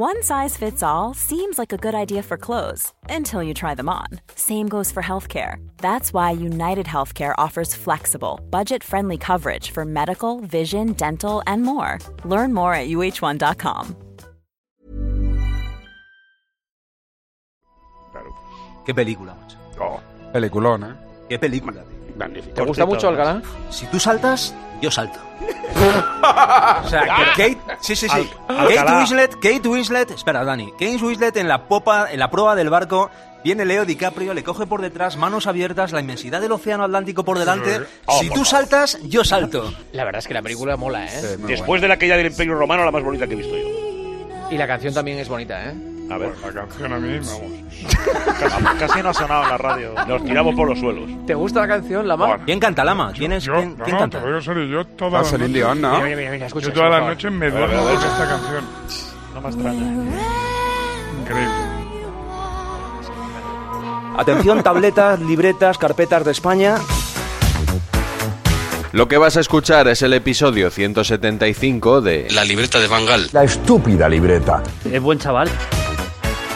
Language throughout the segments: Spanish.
One size fits all seems like a good idea for clothes until you try them on. Same goes for healthcare. That's why United Healthcare offers flexible, budget friendly coverage for medical, vision, dental, and more. Learn more at uh1.com. Claro. Qué película, macho. Oh, Peliculón, ¿eh? Qué película. tío. Magnífico. ¿Te gusta mucho Alcalá? Si tú saltas, yo salto. o sea, que Kate, sí, sí, sí. Al- Kate. Winslet, Kate Winslet, espera, Dani. Kate Winslet en la popa, en la proa del barco, viene Leo DiCaprio, le coge por detrás, manos abiertas, la inmensidad del océano Atlántico por delante. Oh, si por tú saltas, yo salto. La verdad es que la película mola, ¿eh? Sí, Después de la que ya del Imperio Romano, la más bonita que he visto yo. Y la canción también es bonita, ¿eh? A ver, bueno. La canción a mí, vamos. casi, casi no ha sonado en la radio. Nos tiramos por los suelos. ¿Te gusta la canción, Lama? Bueno. ¿Quién canta, Lama? ¿Quién es? Yo, ¿Quién, no, quién no, canta? te digo en serio, yo todas las Celine noches, Dion, ¿no? Mira, Mira, mira, escucha, yo todas las por favor. noches me A duermo a con esta canción. No me extraña. Increíble. Atención, tabletas, libretas, carpetas de España. Lo que vas a escuchar es el episodio 175 de La libreta de Bangal. La estúpida libreta. Es buen chaval.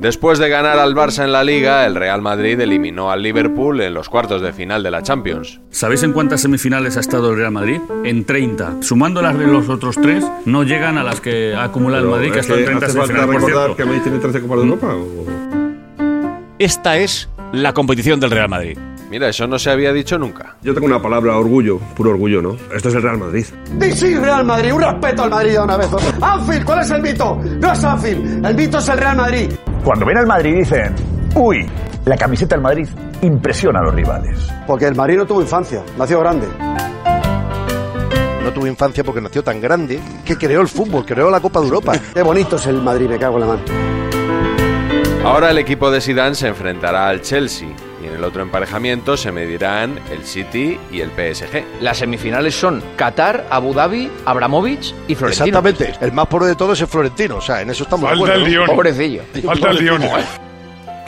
Después de ganar al Barça en la Liga, el Real Madrid eliminó al Liverpool en los cuartos de final de la Champions. ¿Sabéis en cuántas semifinales ha estado el Real Madrid? En 30. Sumando las de los otros tres, no llegan a las que ha acumulado el Madrid, que ha estado en 30 semifinales. Por cierto. que Madrid tiene 13 Copas de Europa? Esta es la competición del Real Madrid. Mira, eso no se había dicho nunca. Yo tengo una palabra, orgullo, puro orgullo, ¿no? Esto es el Real Madrid. Sí, Real Madrid, un respeto al Madrid de una vez. Anfield, ¿cuál es el mito? No es Anfield, el mito es el Real Madrid. Cuando ven al Madrid dicen, uy, la camiseta del Madrid impresiona a los rivales. Porque el Madrid no tuvo infancia, nació grande. No tuvo infancia porque nació tan grande que creó el fútbol, creó la Copa de Europa. Qué bonito es el Madrid, me cago en la mano. Ahora el equipo de Zidane se enfrentará al Chelsea el otro emparejamiento se medirán el City y el PSG. Las semifinales son Qatar, Abu Dhabi, Abramovich y Florentino. Exactamente. El más pobre de todos es Florentino. O sea, en eso estamos de Falta acuerdo. el ¿no? Lyon. Pobrecillo. Falta el Lyon.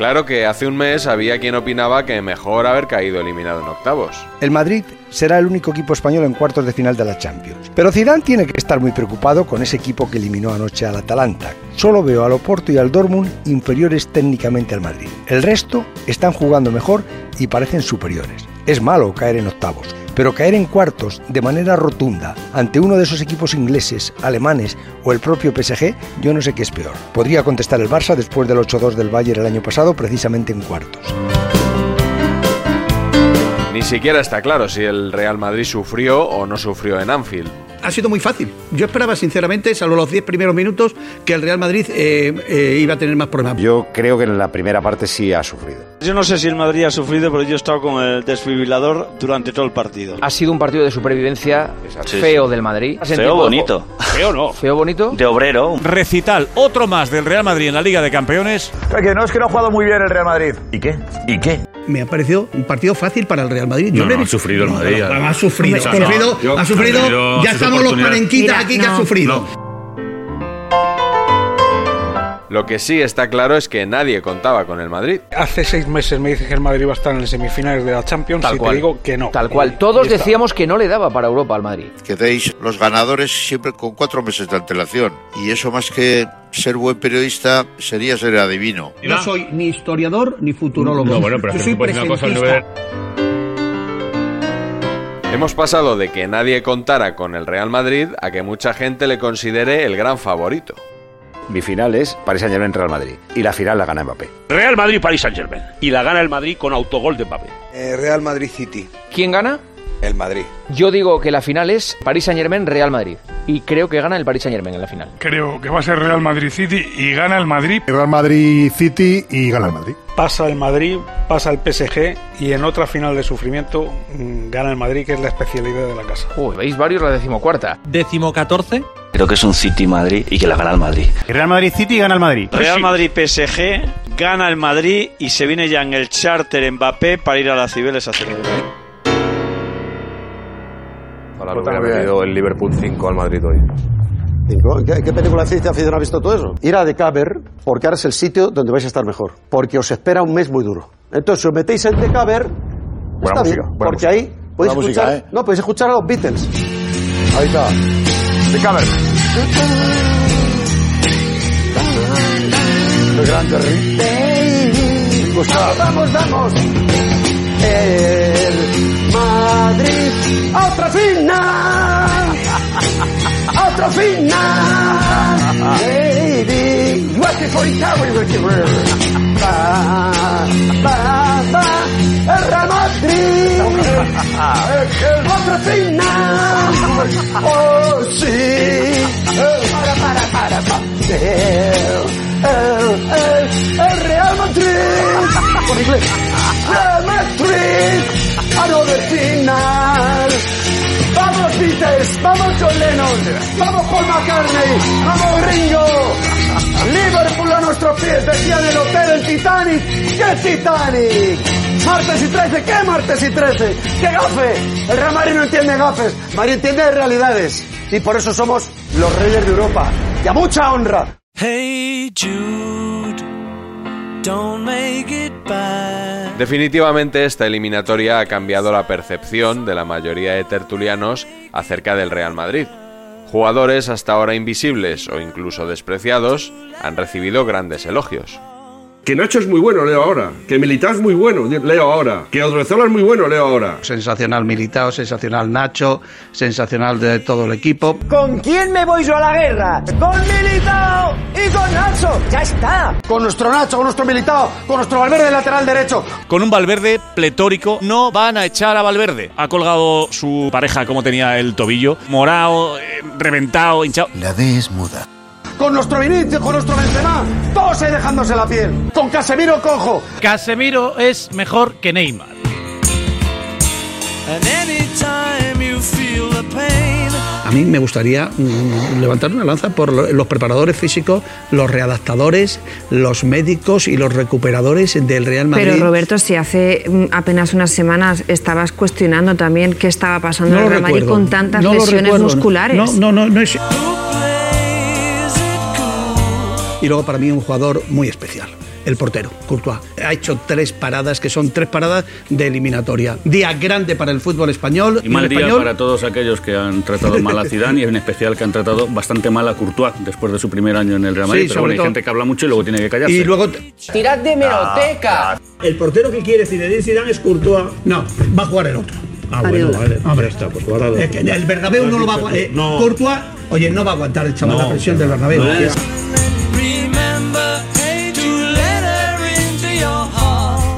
Claro que hace un mes había quien opinaba que mejor haber caído eliminado en octavos. El Madrid será el único equipo español en cuartos de final de la Champions. Pero Zidane tiene que estar muy preocupado con ese equipo que eliminó anoche al Atalanta. Solo veo al Oporto y al Dortmund inferiores técnicamente al Madrid. El resto están jugando mejor y parecen superiores. Es malo caer en octavos, pero caer en cuartos de manera rotunda ante uno de esos equipos ingleses, alemanes o el propio PSG, yo no sé qué es peor. Podría contestar el Barça después del 8-2 del Bayern el año pasado, precisamente en cuartos. Ni siquiera está claro si el Real Madrid sufrió o no sufrió en Anfield. Ha sido muy fácil. Yo esperaba, sinceramente, salvo los 10 primeros minutos, que el Real Madrid eh, eh, iba a tener más problemas. Yo creo que en la primera parte sí ha sufrido. Yo no sé si el Madrid ha sufrido, pero yo he estado con el desfibrilador durante todo el partido. Ha sido un partido de supervivencia feo del Madrid. ¿Has Feo bonito. Feo no. Feo bonito. De obrero. Recital, otro más del Real Madrid en la Liga de Campeones. Que no es que no ha jugado muy bien el Real Madrid. ¿Y qué? ¿Y qué? Me ha parecido un partido fácil para el Real Madrid. Yo No, le he no, ha sufrido el Madrid. No, ha sufrido, ha sufrido, yo- ha Ya estamos los parenquitas Mira, aquí que ha no. sufrido. Lo que sí está claro es que nadie contaba con el Madrid. Hace seis meses me dices que el Madrid va a estar en las semifinales de la Champions Tal y cual. te digo que no. Tal cual. Todos decíamos que no le daba para Europa al Madrid. Quedéis los ganadores siempre con cuatro meses de antelación. Y eso más que ser buen periodista sería ser adivino. No soy ni historiador ni futurólogo. No, bueno, pero soy una cosa. Hemos pasado de que nadie contara con el Real Madrid a que mucha gente le considere el gran favorito. Mi final es Paris Saint Germain Real Madrid. Y la final la gana Mbappé. Real Madrid, Paris Saint Germain. Y la gana el Madrid con autogol de Mbappé. Eh, Real Madrid City. ¿Quién gana? El Madrid. Yo digo que la final es Paris Saint Germain Real Madrid. Y creo que gana el Paris Saint Germain en la final. Creo que va a ser Real Madrid City y gana el Madrid. Real Madrid City y gana el Madrid. Pasa el Madrid, pasa el PSG y en otra final de sufrimiento mm, gana el Madrid, que es la especialidad de la casa. Uy, veis varios la decimocuarta. Décimo catorce. Creo que es un City Madrid y que la gana el Madrid. Real Madrid City gana el Madrid. Real Madrid PSG gana el Madrid y se viene ya en el charter Mbappé para ir a las Cibeles a celebrar. Ojalá lo hubiera metido el Liverpool 5 al Madrid hoy. ¿Qué, ¿Qué, película de ciencia ficción ha visto todo eso? Ir a Decaber, porque ahora es el sitio donde vais a estar mejor. Porque os espera un mes muy duro. Entonces, si os metéis en Decaber, buena está música, bien, buena porque música. ahí podéis Buena escuchar, música, ¿eh? no, podéis escuchar a los Beatles. Ahí está. Decaber. Qué grande, Rick. Vamos, vamos, vamos. El Madrid. ¡A otra final! ¡A otra final! Baby, waiting for it, Harry, waiting for it. Va, va, va, el Real Madrid. ¡Otra final! ¡Oh, sí! Para, para, para, para. El, el, el Real Madrid. Por inglés. Real Madrid. Another final. Vamos Beatles, vamos John Lennon, vamos Paul McCartney, vamos Ringo. Liverpool a nuestros pies, decía en el hotel el Titanic. ¿Qué Titanic? Martes y 13, ¿qué martes y 13? ¿Qué gafe? El Real Madrid no entiende gafes, Madrid entiende realidades. Y por eso somos los reyes de Europa. Y a mucha honra. Hey Jude, don't make it bad. Definitivamente esta eliminatoria ha cambiado la percepción de la mayoría de tertulianos acerca del Real Madrid. Jugadores hasta ahora invisibles o incluso despreciados han recibido grandes elogios. Que Nacho es muy bueno, leo ahora. Que Militao es muy bueno, leo ahora. Que Odriozola es muy bueno, leo ahora. Sensacional Militao, sensacional Nacho, sensacional de todo el equipo. ¿Con quién me voy yo a la guerra? ¡Con Militao y con Nacho! ¡Ya está! Con nuestro Nacho, con nuestro Militao, con nuestro Valverde lateral derecho. Con un Valverde pletórico, no van a echar a Valverde. Ha colgado su pareja como tenía el tobillo, morado, eh, reventado, hinchado. La D es muda. Con nuestro Vinicius, con nuestro Benzema, todos ahí dejándose la piel. Con Casemiro cojo. Casemiro es mejor que Neymar. A mí me gustaría mm, levantar una lanza por lo- los preparadores físicos, los readaptadores, los médicos y los recuperadores del Real Madrid. Pero Roberto, si hace mm, apenas unas semanas estabas cuestionando también qué estaba pasando en el Real Madrid recuerdo. con tantas No lesiones recuerdo. musculares. No, no, no, no es. Y luego para mí un jugador muy especial, el portero, Courtois. Ha hecho tres paradas que son tres paradas de eliminatoria. Día grande para el fútbol español. Y mal día español- para todos aquellos que han tratado mal a Zidane y en especial que han tratado bastante mal a Courtois después de su primer año en el Real Madrid. Sí, pero sobre bueno, hay todo- gente que habla mucho y luego tiene que callarse. Y luego ¡Tirad de meroteca! El portero que quiere Zinedine Zidane es Courtois. No, va a jugar el otro. Ah, bueno, vale. Hombre, está, pues guardado. Es que el Bernabéu no lo va a aguantar. eh, No. Courtois, oye, no va a aguantar el chaval la presión del Bernabéu.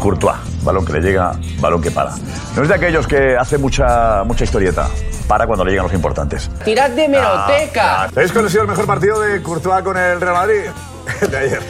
Courtois, balón que le llega, balón que para. No es de aquellos que hace mucha, mucha historieta. Para cuando le llegan los importantes. ¡Tirad de meroteca! ¿Sabéis cuál ha sido el mejor partido de Courtois con el Real Madrid? El de ayer.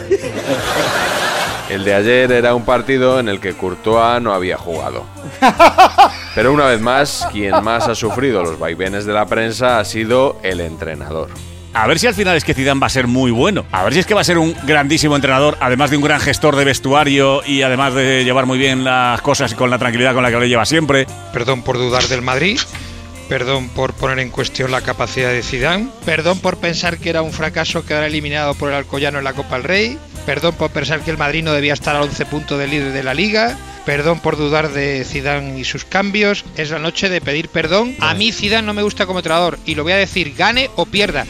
El de ayer era un partido en el que Courtois no había jugado. Pero una vez más, quien más ha sufrido los vaivenes de la prensa ha sido el entrenador. A ver si al final es que Zidane va a ser muy bueno. A ver si es que va a ser un grandísimo entrenador, además de un gran gestor de vestuario y además de llevar muy bien las cosas con la tranquilidad con la que lo lleva siempre. Perdón por dudar del Madrid. Perdón por poner en cuestión la capacidad de Zidane. Perdón por pensar que era un fracaso quedar eliminado por el Alcoyano en la Copa del Rey. Perdón por pensar que el Madrid no debía estar a 11 puntos del líder de la Liga. Perdón por dudar de Zidane y sus cambios. Es la noche de pedir perdón. A mí Zidane no me gusta como entrenador y lo voy a decir, gane o pierda.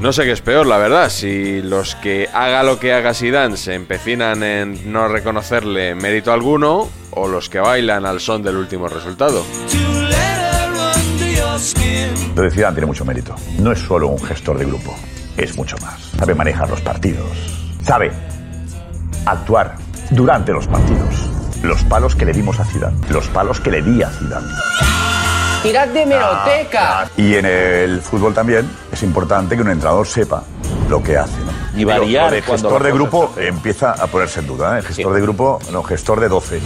No sé qué es peor, la verdad, si los que haga lo que haga Zidane se empecinan en no reconocerle mérito alguno o los que bailan al son del último resultado. De Zidane tiene mucho mérito. No es solo un gestor de grupo. es mucho más. Sabe manejar los partidos. Sabe actuar durante los partidos. Los palos que le dimos a Zidane. Los palos que le di a Zidane. Tirad de meroteca. Y en el fútbol también es importante que un entrenador sepa lo que hace. ¿no? Y variar cuando gestor de grupo empieza a ponerse en duda. ¿eh? Gestor de grupo, no, gestor de 12.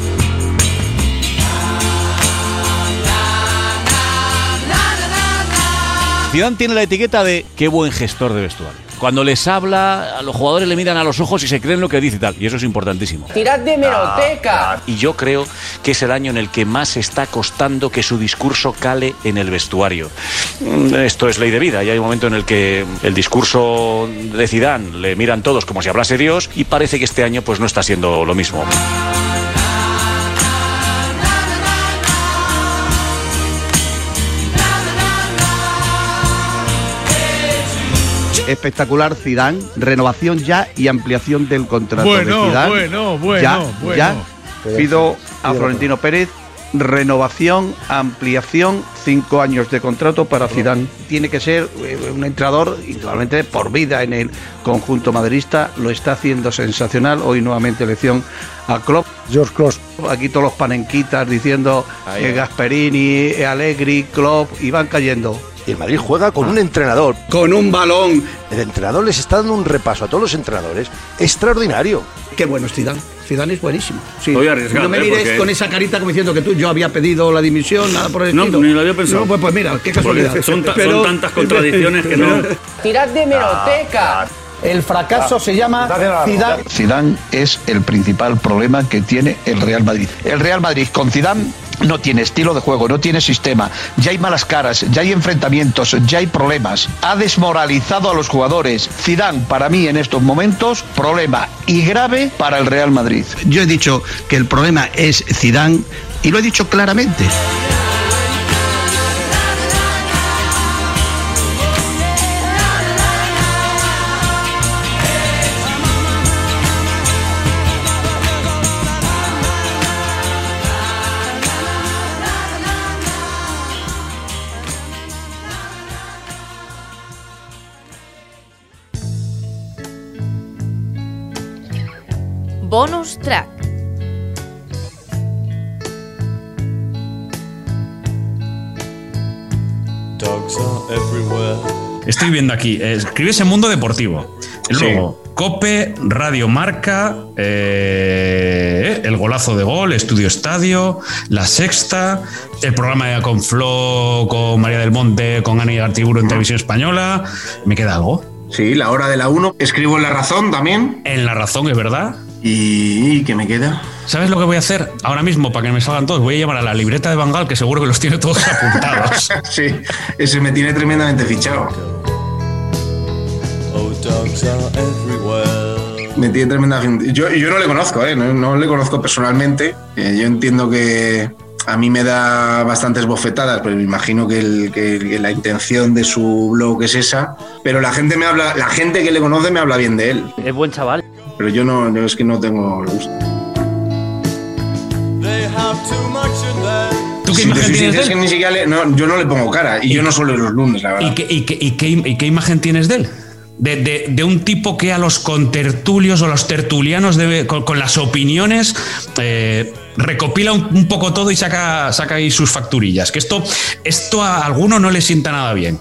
Zidane tiene la etiqueta de qué buen gestor de vestuario. Cuando les habla, a los jugadores le miran a los ojos y se creen lo que dice y tal. Y eso es importantísimo. Tirad de meroteca. Y yo creo que es el año en el que más está costando que su discurso cale en el vestuario. Mm, Esto es ley de vida y hay un momento en el que el discurso de Zidane le miran todos como si hablase Dios y parece que este año pues no está siendo lo mismo. Espectacular Zidane, renovación ya y ampliación del contrato Bueno, de Zidane. bueno, bueno, ya, bueno. ya. Pido a Florentino Pérez renovación, ampliación, cinco años de contrato para Zidane. Tiene que ser eh, un entrenador, indudablemente por vida en el conjunto madridista, lo está haciendo sensacional. Hoy nuevamente elección a Klopp. George Klopp. Aquí todos los panenquitas diciendo Ahí, eh. Gasperini, eh, Allegri, Klopp, y van cayendo. Y el Madrid juega con un entrenador. Con un balón. El entrenador les está dando un repaso a todos los entrenadores extraordinario. Qué bueno es Zidane. Zidane es buenísimo. Sí. No me ¿eh? mires Porque- con esa carita como diciendo que tú yo había pedido la dimisión, nada por el No, estilo. ni lo había pensado. No, pues, pues mira, qué casualidad. Porque son ta- son tantas contradicciones que no- Tirad de meroteca. El fracaso se llama Zidane. Zidane es el principal problema que tiene el Real Madrid. El Real Madrid con Zidane no tiene estilo de juego, no tiene sistema. Ya hay malas caras, ya hay enfrentamientos, ya hay problemas. Ha desmoralizado a los jugadores. Zidane para mí en estos momentos problema y grave para el Real Madrid. Yo he dicho que el problema es Zidane y lo he dicho claramente. Bonus track. Dogs are everywhere. Estoy viendo aquí, eh, escribes en Mundo Deportivo. Luego, Cope, Radio Marca, eh, El Golazo de Gol, Estudio Estadio, La Sexta, el programa de con Flo, con María del Monte, con Ana Gartiburo en Televisión Española. ¿Me queda algo? Sí, la hora de la 1. Escribo en La Razón también. En La Razón, es verdad. ¿Y qué me queda? ¿Sabes lo que voy a hacer ahora mismo para que me salgan todos? Voy a llamar a la libreta de Bangal, que seguro que los tiene todos apuntados. sí, ese me tiene tremendamente fichado. Oh. Me tiene tremendamente. Yo, yo no le conozco, ¿eh? no, no le conozco personalmente. Eh, yo entiendo que a mí me da bastantes bofetadas, pero me imagino que, el- que- que la intención de su blog es esa. Pero la gente me habla, la gente que le conoce me habla bien de él. Es buen chaval. Pero yo no, es que no tengo el gusto. ¿Tú qué Si imagen tienes sincero, de es que él? ni siquiera le- no, yo no le pongo cara y yo no suelo ir los lunes, la verdad. ¿Y qué, y qué- y qué- y qué imagen tienes de él? De, de- de un tipo que a los contertulios o los tertulianos debe- con, con las opiniones eh, recopila un, un poco todo y saca, saca ahí sus facturillas. Que esto, esto a alguno no le sienta nada bien.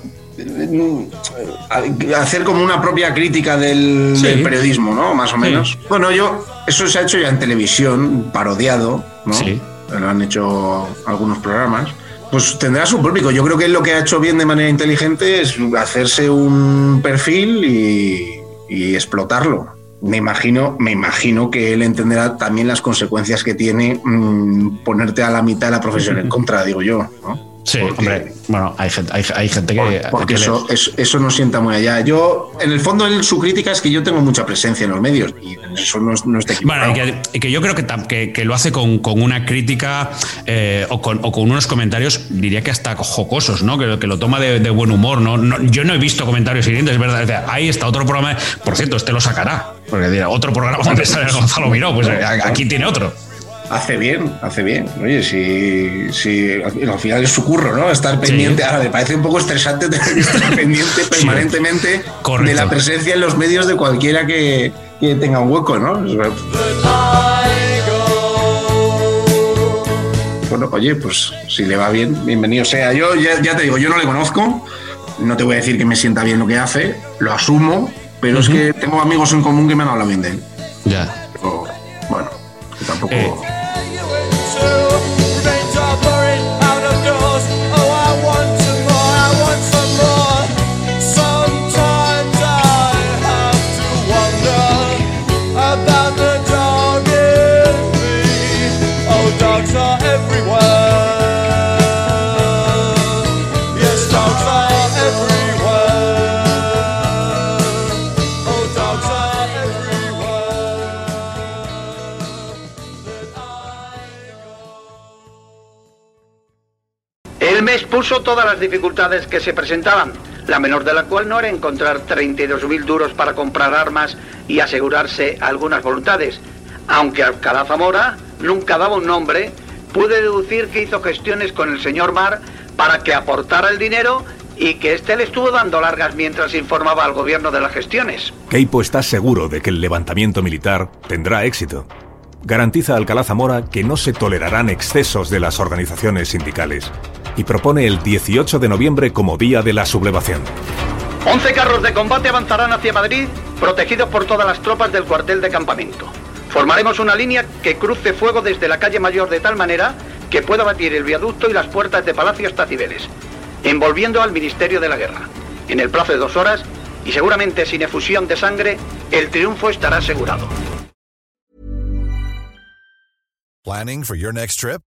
A- hacer como una propia crítica del, Sí. del periodismo, ¿no? Más o Sí. menos. Bueno, yo, eso se ha hecho ya en televisión, parodiado, ¿no? Sí. Lo han hecho algunos programas. Pues tendrá su público. Yo creo que lo que ha hecho bien de manera inteligente es hacerse un perfil y, y explotarlo. Me imagino, me imagino que él entenderá también las consecuencias que tiene mm, ponerte a la mitad de la profesión en contra, digo yo, ¿no? Sí, hombre, bueno, hay gente, hay, hay gente que. Porque que eso, eso, eso no sienta muy allá. Yo, en el fondo, él- su crítica es que yo tengo mucha presencia en los medios y eso no, no está Bueno, equivocado. y que, y que yo creo que, que, que lo hace con, con una crítica eh, o, con, o con unos comentarios, diría que hasta jocosos, ¿no? Que, que lo toma de, de buen humor, ¿no? No- Yo no he visto comentarios hirientes, es verdad. O sea, ahí está otro programa. Por cierto, este lo sacará. Porque dirá, otro programa donde sale Gonzalo Miró, pues aquí tiene otro. Hace bien, hace bien. Oye, si, si al final es su curro, ¿no? Estar pendiente. Ahora me parece un poco estresante estar pendiente permanentemente de la presencia en los medios de cualquiera que, que tenga un hueco, ¿no? Bueno, oye, pues si le va bien, bienvenido sea. Yo ya, ya te digo, yo no le conozco, no te voy a decir que me sienta bien lo que hace, lo asumo, pero es que tengo amigos en común que me han hablado bien de él. Ya. Pero, bueno, que tampoco. Eh, El mes puso todas las dificultades que se presentaban, la menor de la cual no era encontrar 32.000 duros para comprar armas y asegurarse algunas voluntades. Aunque Alcalá Zamora nunca daba un nombre, pude deducir que hizo gestiones con el señor Mar para que aportara el dinero y que éste le estuvo dando largas mientras informaba al gobierno de las gestiones. Keipo está seguro de que el levantamiento militar tendrá éxito. Garantiza a Alcalá Zamora que no se tolerarán excesos de las organizaciones sindicales y propone el 18 de noviembre como día de la sublevación. 11 carros de combate avanzarán hacia Madrid, protegidos por todas las tropas del cuartel de campamento. Formaremos una línea que cruce fuego desde la calle Mayor de tal manera que pueda batir el viaducto y las puertas de Palacio hasta Cibeles, envolviendo al Ministerio de la Guerra. En el plazo de dos horas, y seguramente sin efusión de sangre, el triunfo estará asegurado. Planning for your next trip?